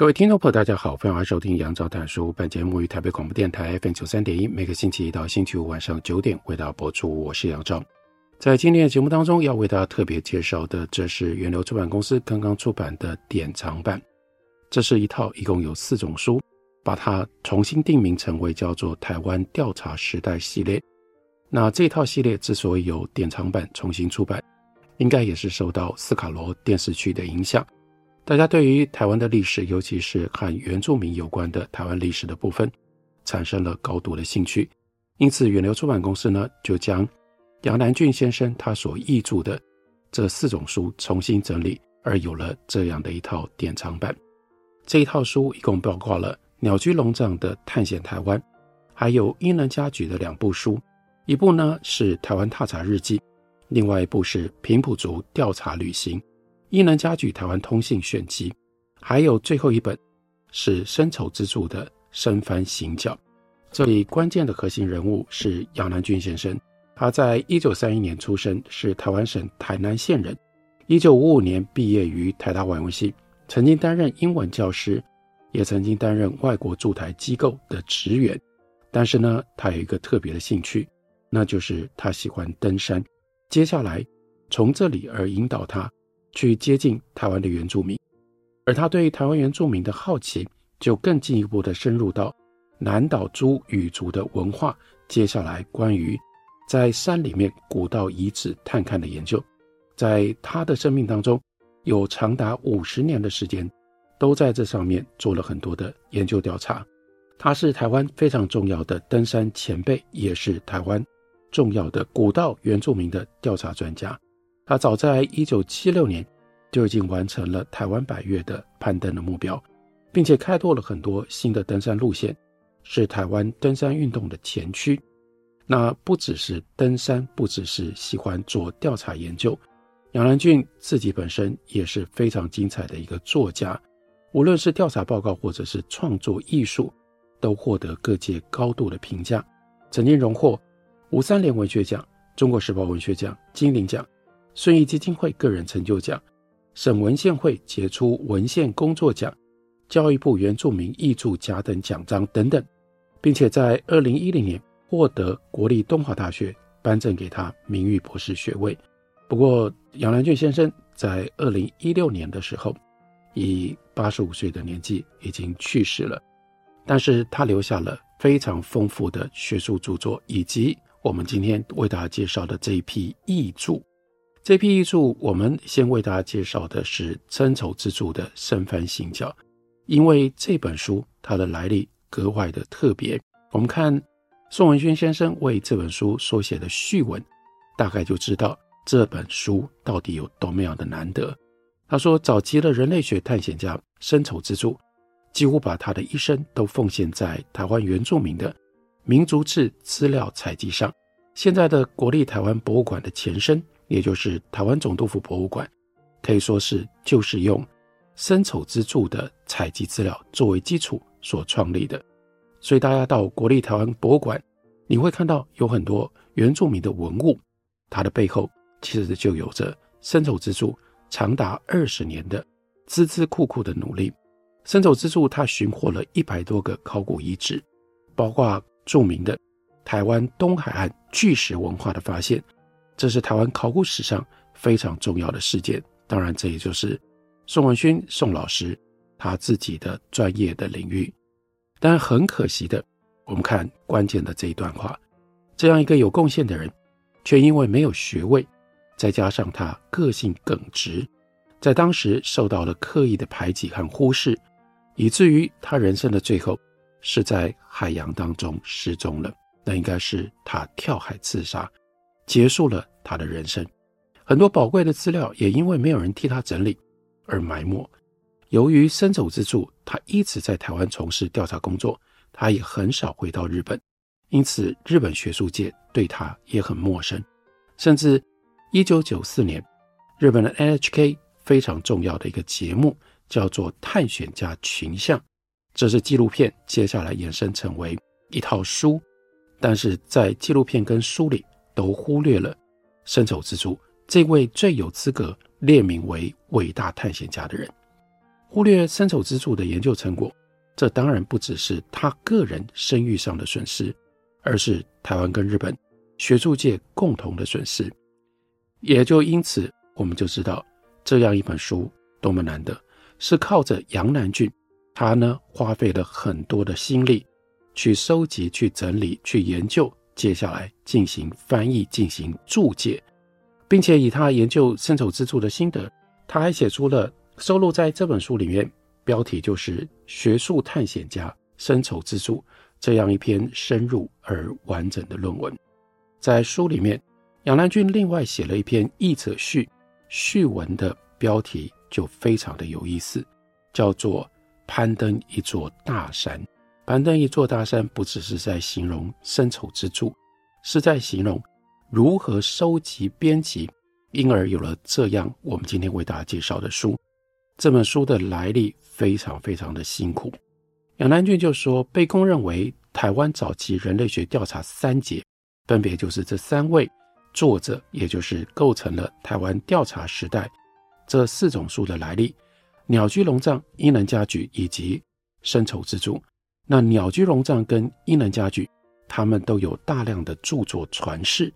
各位听众朋友，大家好，欢迎收听杨照谈书。本节目于台北广播电台 FM 九三点一，每个星期一到星期五晚上九点为大家播出。我是杨照。在今天的节目当中，要为大家特别介绍的，这是源流出版公司刚刚出版的典藏版。这是一套一共有四种书，把它重新定名成为叫做《台湾调查时代》系列。那这套系列之所以有典藏版重新出版，应该也是受到斯卡罗电视剧的影响。大家对于台湾的历史，尤其是和原住民有关的台湾历史的部分，产生了高度的兴趣。因此，远流出版公司呢，就将杨南郡先生他所译著的这四种书重新整理，而有了这样的一套典藏版。这一套书一共包括了鸟居龙藏的《探险台湾》，还有伊能嘉矩的两部书，一部呢是《台湾踏查日记》，另外一部是《平埔族调查旅行》。伊能嘉矩台湾通信选集，还有最后一本是森丑之助的《生番行脚》。这里关键的核心人物是杨南郡先生，他在一九三一年出生，是台湾省台南县人。一九五五年毕业于台大外文系，曾经担任英文教师，也曾经担任外国驻台机构的职员。但是呢，他有一个特别的兴趣，那就是他喜欢登山。接下来从这里而引导他。去接近台湾的原住民，而他对台湾原住民的好奇，就更进一步的深入到南岛诸语族的文化。接下来，关于在山里面古道遗址探勘的研究，在他的生命当中，有长达五十年的时间，都在这上面做了很多的研究调查。他是台湾非常重要的登山前辈，也是台湾重要的古道原住民的调查专家。他早在一九七六年就已经完成了台湾百岳的攀登的目标，并且开拓了很多新的登山路线，是台湾登山运动的前驱。那不只是登山，不只是喜欢做调查研究，杨南郡自己本身也是非常精彩的一个作家，无论是调查报告或者是创作艺术，都获得各界高度的评价，曾经荣获吴三连文学奖、中国时报文学奖、金陵奖。顺益基金会个人成就奖、省文献会杰出文献工作奖、教育部原住民译著甲等奖章等等，并且在二零一零年获得国立东华大学颁赠给他名誉博士学位。不过，杨兰俊先生在二零一六年的时候，以八十五岁的年纪已经去世了，但是他留下了非常丰富的学术著作，以及我们今天为大家介绍的这一批译著。这批译著，我们先为大家介绍的是森丑之助的《生番行脚》，因为这本书它的来历格外的特别。我们看宋文轩先生为这本书所写的序文，大概就知道这本书到底有多么样的难得。他说，早期的人类学探险家森丑之助，几乎把他的一生都奉献在台湾原住民的民族志资料采集上。现在的国立台湾博物馆的前身。也就是台湾总督府博物馆，可以说是就是用森丑之助的采集资料作为基础所创立的。所以大家到国立台湾博物馆，你会看到有很多原住民的文物，它的背后其实就有着森丑之助长达二十年的孜孜酷酷的努力。生丑之助他寻获了一百多个考古遗址，包括著名的台湾东海岸巨石文化的发现。这是台湾考古史上非常重要的事件，当然，这也就是宋文勋宋老师他自己的专业的领域。但很可惜的，我们看关键的这一段话：这样一个有贡献的人，却因为没有学位，再加上他个性耿直，在当时受到了刻意的排挤和忽视，以至于他人生的最后是在海洋当中失踪了。那应该是他跳海自杀。结束了他的人生，很多宝贵的资料也因为没有人替他整理而埋没。由于森丑之处，他一直在台湾从事调查工作，他也很少回到日本，因此日本学术界对他也很陌生。甚至一九九四年，日本的 NHK 非常重要的一个节目叫做《探险家群像》，这是纪录片，接下来衍生成为一套书，但是在纪录片跟书里都忽略了森丑之助这位最有资格列名为伟大探险家的人。忽略森丑之助的研究成果，这当然不只是他个人声誉上的损失，而是台湾跟日本学术界共同的损失。也就因此，我们就知道这样一本书多么难得，是靠着杨南郡，他呢花费了很多的心力去收集、去整理、去研究，接下来进行翻译、进行注解，并且以他研究森丑之助的心得，他还写出了。收录在这本书里面，标题就是《学术探险家森丑之助》这样一篇深入而完整的论文。在书里面，杨南郡另外写了一篇译者序，序文的标题就非常的有意思，叫做《攀登一座大山》。攀登一座大山，不只是在形容森丑之助，是在形容如何收集、编辑，因而有了这样我们今天为大家介绍的书。这本书的来历非常非常的辛苦，杨南郡就说，被公认为台湾早期人类学调查三杰，分别就是这三位作者，也就是构成了台湾调查时代这四种书的来历：鸟居龙藏、伊能嘉矩以及森丑之助。那鸟居龙藏跟伊能嘉矩，他们都有大量的著作传世，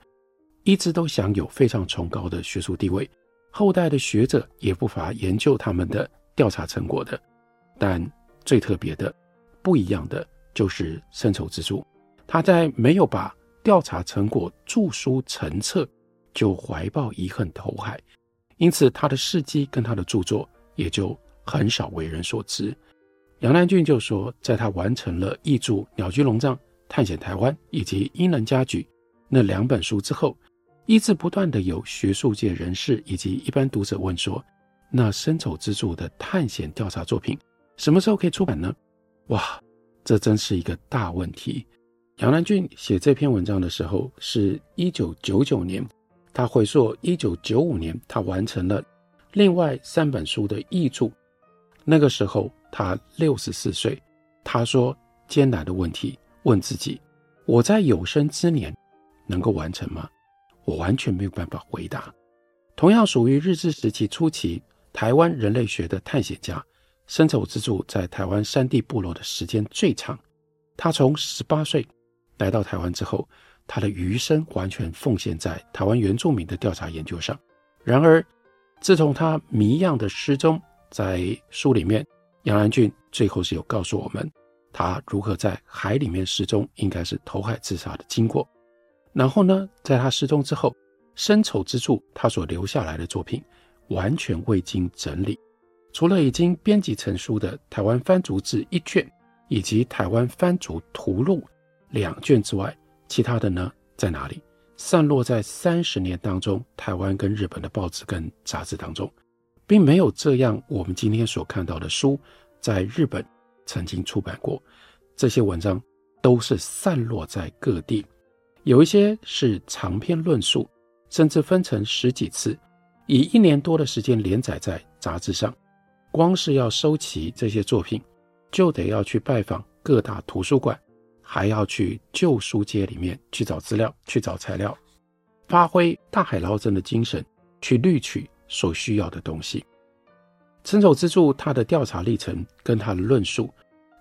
一直都享有非常崇高的学术地位。后代的学者也不乏研究他们的调查成果的，但最特别的、不一样的就是森丑之助，他在没有把调查成果著书成册，就怀抱遗恨投海，因此他的事迹跟他的著作也就很少为人所知。杨南俊就说，在他完成了译著《鸟居龙藏探险台湾》以及《伊能嘉矩》那两本书之后。一直不断的有学术界人士以及一般读者问说：“那深丑之助的探险调查作品什么时候可以出版呢？”哇，这真是一个大问题。杨南俊写这篇文章的时候是一九九九年，他回溯一九九五年，他完成了另外三本书的译著，那个时候他六十四岁。他说：“艰难的问题，问自己：我在有生之年能够完成吗？”我完全没有办法回答。同样属于日治时期初期台湾人类学的探险家森丑之助，在台湾山地部落的时间最长。他从十八岁来到台湾之后，他的余生完全奉献在台湾原住民的调查研究上。然而，自从他谜样的失踪，在书里面，杨南郡最后是有告诉我们，他如何在海里面失踪，应该是投海自杀的经过。然后呢，在他失踪之后，深丑之处他所留下来的作品完全未经整理，除了已经编辑成书的《台湾番族志》一卷，以及《台湾番族图录》两卷之外，其他的呢在哪里？散落在三十年当中，台湾跟日本的报纸跟杂志当中，并没有这样我们今天所看到的书在日本曾经出版过。这些文章都是散落在各地。有一些是长篇论述，甚至分成十几次，以一年多的时间连载在杂志上。光是要收齐这些作品，就得要去拜访各大图书馆，还要去旧书街里面去找资料、去找材料，发挥大海捞针的精神，去滤取所需要的东西。森丑之助他的调查历程跟他的论述，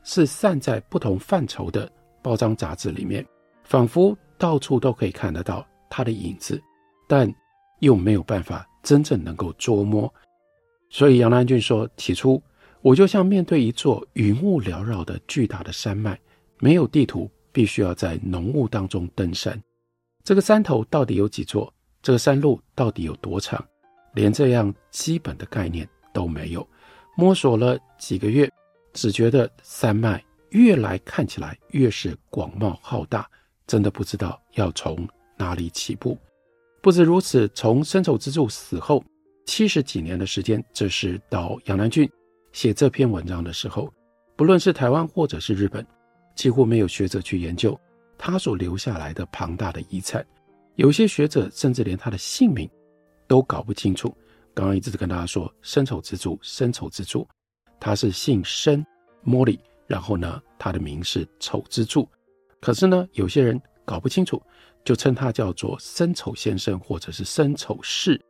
是散在不同范畴的报章杂志里面，仿佛。到处都可以看得到他的影子，但又没有办法真正能够捉摸。所以杨南郡说：“起初我就像面对一座云雾缭绕的巨大的山脉，没有地图，必须要在浓雾当中登山。这个山头到底有几座？这个山路到底有多长？连这样基本的概念都没有。摸索了几个月，只觉得山脉越来看起来越是广袤浩大。”真的不知道要从哪里起步，不止如此，从深丑之助死后七十几年的时间，这是到杨南俊写这篇文章的时候，不论是台湾或者是日本，几乎没有学者去研究他所留下来的庞大的遗产。有些学者甚至连他的姓名都搞不清楚。刚刚一直跟大家说，生丑之助，生丑之助，他是姓深，莫里，然后呢，他的名是丑之助。可是呢，有些人搞不清楚，就称他叫做生丑先生，或者是生丑氏。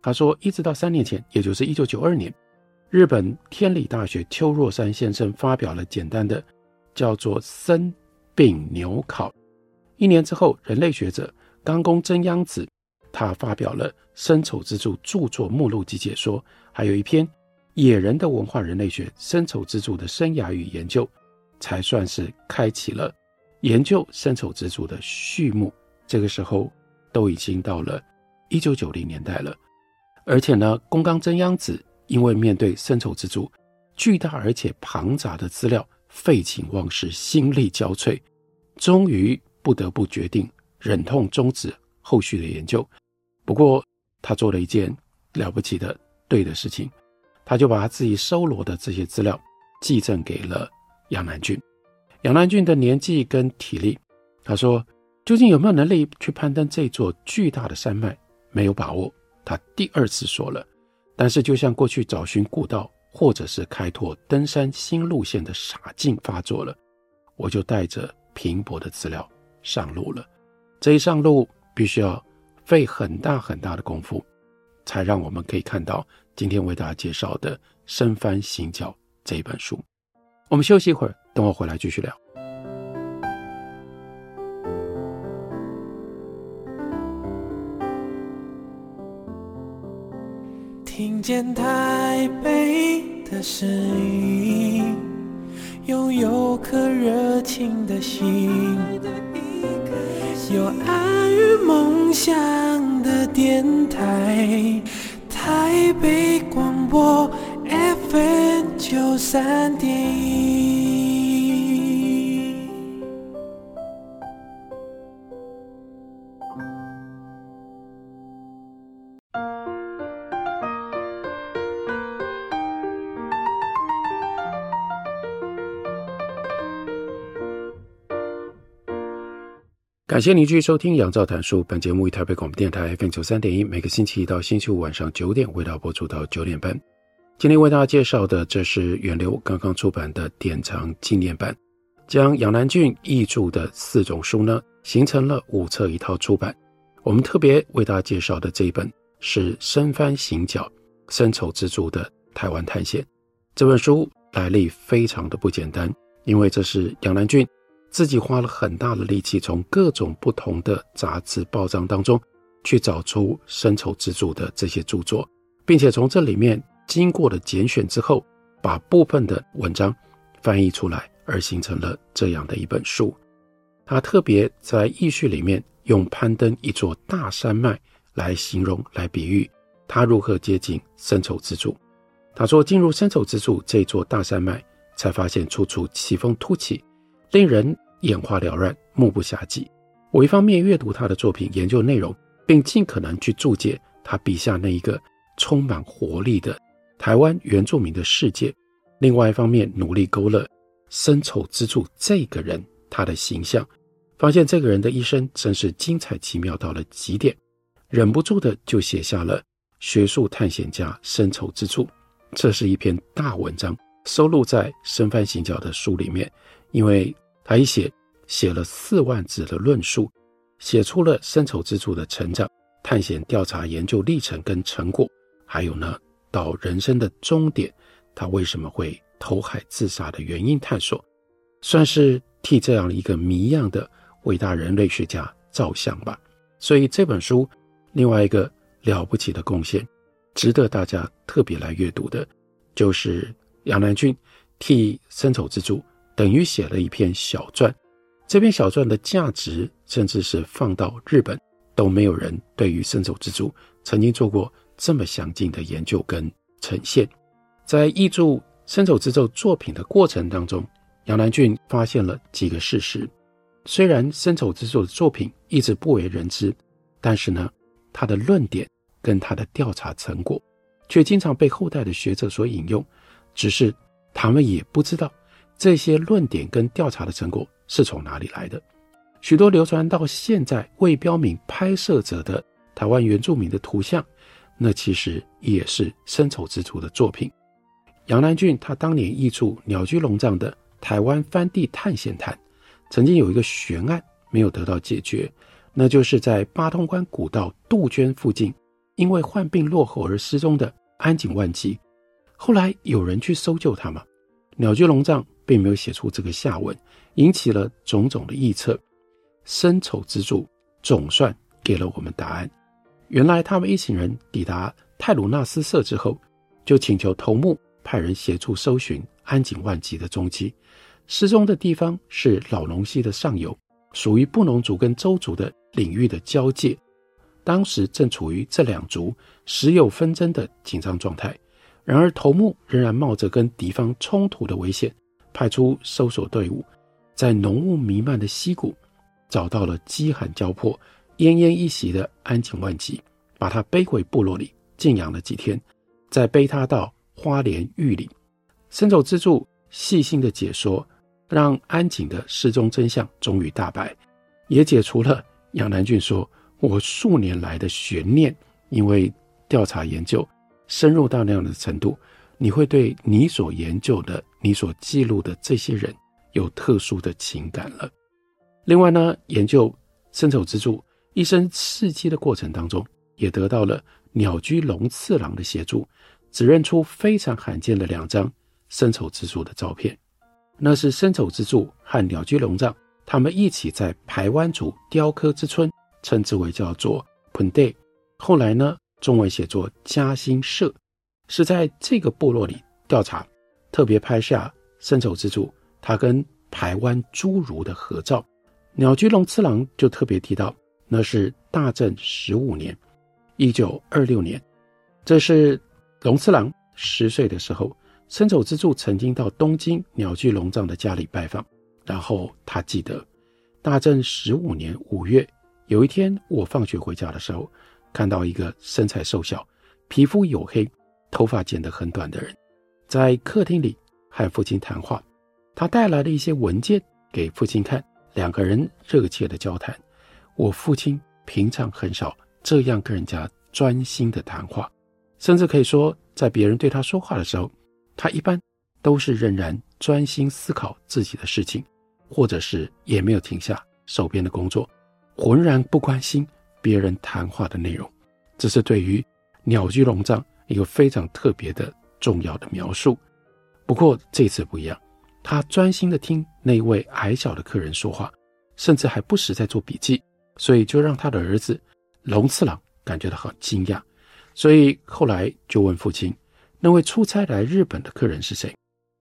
他说，一直到三年前，也就是一九九二年，日本天理大学邱若山先生发表了简单的叫做《生病牛考》。一年之后，人类学者冈宫真央子，他发表了《深丑之助著作目录及解说》，还有一篇《野人的文化人类学：深丑之助的生涯与研究》，才算是开启了。研究深丑之助的序幕，这个时候都已经到了一九九零年代了。而且呢，宫冈真央子因为面对深丑之助巨大而且庞杂的资料，废寝忘食，心力交瘁，终于不得不决定忍痛终止后续的研究。不过，他做了一件了不起的对的事情，他就把他自己收罗的这些资料寄赠给了杨南俊。杨南俊的年纪跟体力，他说，究竟有没有能力去攀登这座巨大的山脉，没有把握。他第二次说了，但是就像过去找寻古道或者是开拓登山新路线的傻劲发作了，我就带着拼搏的资料上路了。这一上路必须要费很大很大的功夫，才让我们可以看到今天为大家介绍的《深翻行脚》这一本书。我们休息一会儿。等我回来继续聊。听见台北的声音，拥有颗热情的心，有爱梦想的电台，台北广播 FM 九三点感谢您继续收听《杨照谈书》。本节目于台北广播电台 FM 九三点一，每个星期一到星期五晚上九点，为大家播出到九点半。今天为大家介绍的，这是远流刚刚出版的典藏纪念版，将杨南郡译著的四种书呢，形成了五册一套出版。我们特别为大家介绍的这一本是《深翻行脚：深仇之助的台湾探险》。这本书来历非常的不简单，因为这是杨南郡。自己花了很大的力气，从各种不同的杂志报章当中去找出深丑之主的这些著作，并且从这里面经过了拣选之后，把部分的文章翻译出来，而形成了这样的一本书。他特别在译序里面用攀登一座大山脉来形容、来比喻他如何接近深仇之主。他说，进入深仇之主这座大山脉，才发现处处奇峰突起，令人。眼花缭乱，目不暇接。我一方面阅读他的作品，研究内容，并尽可能去注解他笔下那一个充满活力的台湾原住民的世界；另外一方面，努力勾勒深仇之助这个人他的形象，发现这个人的一生真是精彩奇妙到了极点，忍不住的就写下了《学术探险家深仇之助》。这是一篇大文章，收录在《深番行脚》的书里面，因为。他一写写了四万字的论述，写出了深仇之助的成长、探险、调查、研究历程跟成果，还有呢，到人生的终点，他为什么会投海自杀的原因探索，算是替这样一个谜样的伟大人类学家照相吧。所以这本书另外一个了不起的贡献，值得大家特别来阅读的，就是杨南郡替深仇之助。等于写了一篇小传，这篇小传的价值，甚至是放到日本都没有人对于深丑之助曾经做过这么详尽的研究跟呈现。在译著深丑之助作品的过程当中，杨南郡发现了几个事实：虽然深丑之助的作品一直不为人知，但是呢，他的论点跟他的调查成果，却经常被后代的学者所引用，只是他们也不知道这些论点跟调查的成果是从哪里来的。许多流传到现在未标明拍摄者的台湾原住民的图像，那其实也是森丑之助的作品。杨南郡他当年译著鸟居龙藏的《台湾番地探险谈》，曾经有一个悬案没有得到解决，那就是在八通关古道杜鹃附近，因为患病落后而失踪的安井万吉。后来有人去搜救他吗？鸟居龙藏并没有写出这个下文，引起了种种的臆测。深仇之助总算给了我们答案。原来他们一行人抵达泰鲁纳斯社之后，就请求头目派人协助搜寻安井万吉的踪迹。失踪的地方是荖浓溪的上游，属于布农族跟邹族的领域的交界。当时正处于这两族时有纷争的紧张状态。然而头目仍然冒着跟敌方冲突的危险，派出搜索队伍，在浓雾弥漫的溪谷。找到了饥寒交迫、奄奄一息的安井万吉，把他背回部落里静养了几天，再背他到花莲玉里。森丑之助细心的解说，让安井的失踪真相终于大白，也解除了杨南郡说我数年来的悬念。因为调查研究深入到那样的程度，你会对你所研究的、你所记录的这些人有特殊的情感了。另外呢，研究森丑之助一生事迹的过程当中，也得到了鸟居龙次郎的协助，指认出非常罕见的两张森丑之助的照片。那是森丑之助和鸟居龙藏他们一起在排湾族雕刻之村，称之为叫做 Punday，后来呢，中文写作嘉兴社，是在这个部落里调查，特别拍下森丑之助他跟台湾侏儒的合照。鸟居龙次郎就特别提到，那是大正十五年，一九二六年，这是龙次郎十岁的时候，森丑之助曾经到东京鸟居龙藏的家里拜访，然后他记得，大正十五年五月，有一天我放学回家的时候，看到一个身材瘦小、皮肤黝黑、头发剪得很短的人，在客厅里和父亲谈话，他带来了一些文件给父亲看。两个人热切的交谈，我父亲平常很少这样跟人家专心的谈话，甚至可以说，在别人对他说话的时候，他一般都是仍然专心思考自己的事情，或者是也没有停下手边的工作，浑然不关心别人谈话的内容。这是对于鸟居龙藏一个非常特别的重要的描述。不过这次不一样。他专心地听那位矮小的客人说话，甚至还不时在做笔记，所以就让他的儿子龙次郎感觉到很惊讶。所以后来就问父亲：“那位出差来日本的客人是谁？”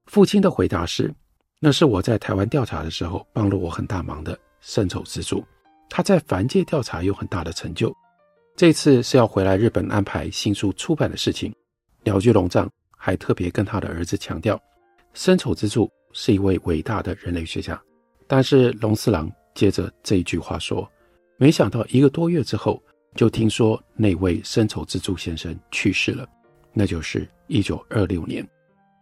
父亲的回答是：“那是我在台湾调查的时候帮了我很大忙的森丑之助，他在凡界调查有很大的成就。这次是要回来日本安排新书出版的事情。”鸟居龙藏还特别跟他的儿子强调：“森丑之助。”是一位伟大的人类学家，但是龙四郎接着这一句话说：“没想到一个多月之后，就听说那位森丑之助先生去世了，那就是一九二六年。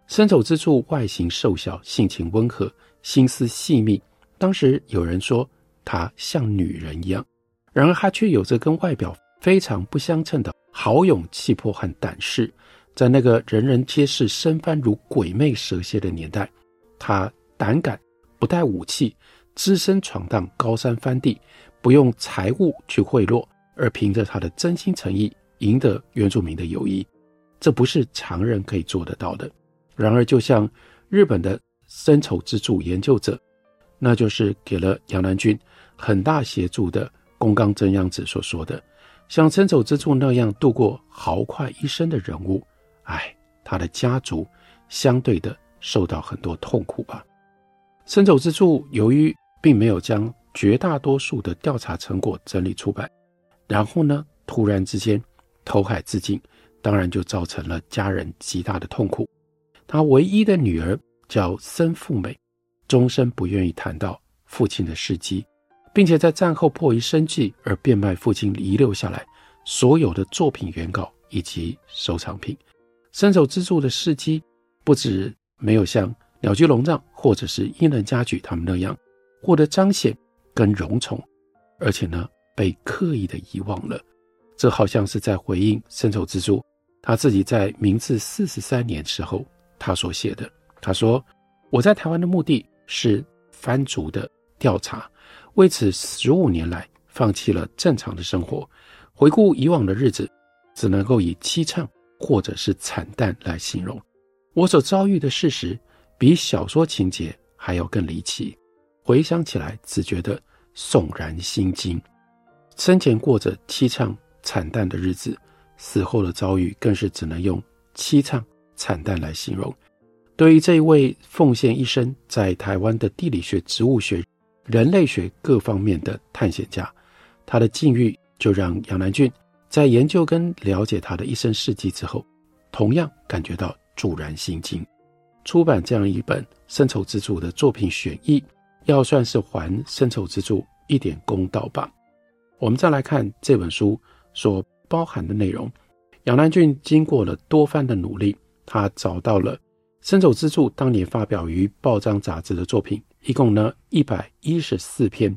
森丑之助外形瘦小，性情温和，心思细密。当时有人说他像女人一样，然而他却有着跟外表非常不相称的豪勇气魄和胆识。在那个人人皆是身番如鬼魅蛇蝎的年代。”他胆敢不带武器，只身闯荡高山番地，不用财物去贿赂，而凭着他的真心诚意赢得原住民的友谊，这不是常人可以做得到的。然而，就像日本的森丑之助研究者，那就是给了杨南郡很大协助的宫冈真央子所说的，像森丑之助那样度过豪快一生的人物，哎，他的家族相对的。受到很多痛苦吧。森走之助由于并没有将绝大多数的调查成果整理出版，然后呢，突然之间投海自尽，当然就造成了家人极大的痛苦。他唯一的女儿叫森富美，终身不愿意谈到父亲的事迹，并且在战后迫于生计而变卖父亲遗留下来所有的作品原稿以及收藏品。伸手资助的事迹不止没有像鸟居龙藏或者是英人家举他们那样获得彰显跟荣宠，而且呢被刻意的遗忘了。这好像是在回应伸手资助他自己在明治四十三年时候他所写的。他说：“我在台湾的目的是蕃族的调查，为此十五年来放弃了正常的生活。回顾以往的日子，只能够以凄怆或者是惨淡来形容。我所遭遇的事实比小说情节还要更离奇，回想起来只觉得悚然心惊。生前过着凄怆惨淡的日子，死后的遭遇更是只能用凄怆惨淡来形容。”对于这一位奉献一生在台湾的地理学、植物学、人类学各方面的探险家，他的境遇就让杨南郡在研究跟了解他的一生事迹之后，同样感觉到肃然心惊。出版这样一本伸手资助的作品选译，要算是还伸手资助一点公道吧。我们再来看这本书所包含的内容，杨南郡经过了多番的努力，他找到了。伸手资助当年发表于报章杂志的作品，一共呢一百一十四篇，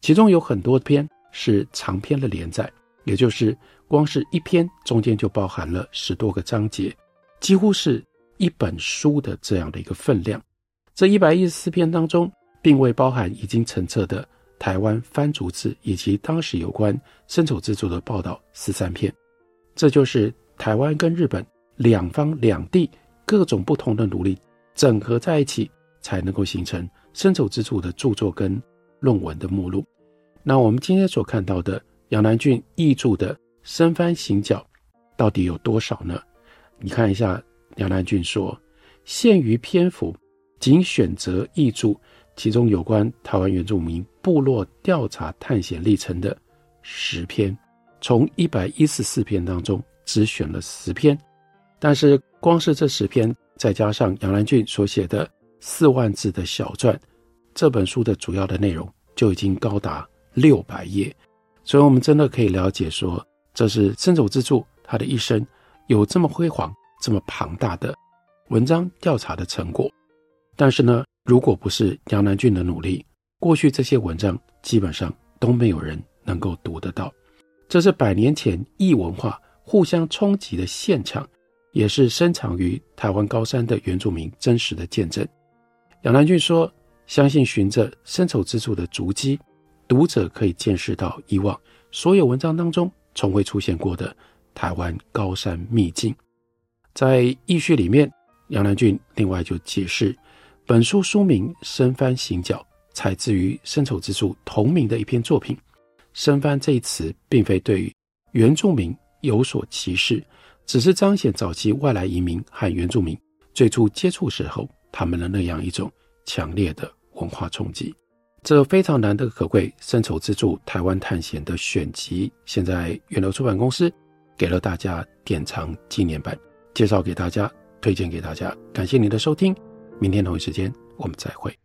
其中有很多篇是长篇的连载，也就是光是一篇中间就包含了十多个章节，几乎是一本书的这样的一个分量。这一百一十四篇当中，并未包含已经成册的台湾蕃族志以及当时有关伸手资助的报道十三篇，这就是台湾跟日本两方两地。各种不同的努力整合在一起，才能够形成伸手资助的著作跟论文的目录。那我们今天所看到的杨南郡译著的《生蕃行脚》，到底有多少呢？你看一下，杨南郡说，限于篇幅，仅选择译著其中有关台湾原住民部落调查探险历程的十篇，从一百一十四篇当中只选了十篇，但是。光是这十篇，再加上杨南郡所写的四万字的小传，这本书的主要的内容就已经高达六百页。所以，我们真的可以了解说，这是伸手之助他的一生有这么辉煌、这么庞大的文章调查的成果。但是呢，如果不是杨南郡的努力，过去这些文章基本上都没有人能够读得到。这是百年前异文化互相冲击的现场。也是深藏于台湾高山的原住民真实的见证。杨南郡说：“相信循着伸手资助的足迹，读者可以见识到以往所有文章当中从未出现过的台湾高山秘境。”在译序里面，杨南郡另外就解释，本书书名《深翻行脚》采自于伸手资助同名的一篇作品。深翻这一词并非对于原住民有所歧视。只是彰显早期外来移民和原住民最初接触时候，他们的那样一种强烈的文化冲击。这非常难得可贵，伸手资助台湾探险的选集，现在远流出版公司给了大家典藏纪念版，介绍给大家，推荐给大家。感谢您的收听，明天同一时间我们再会。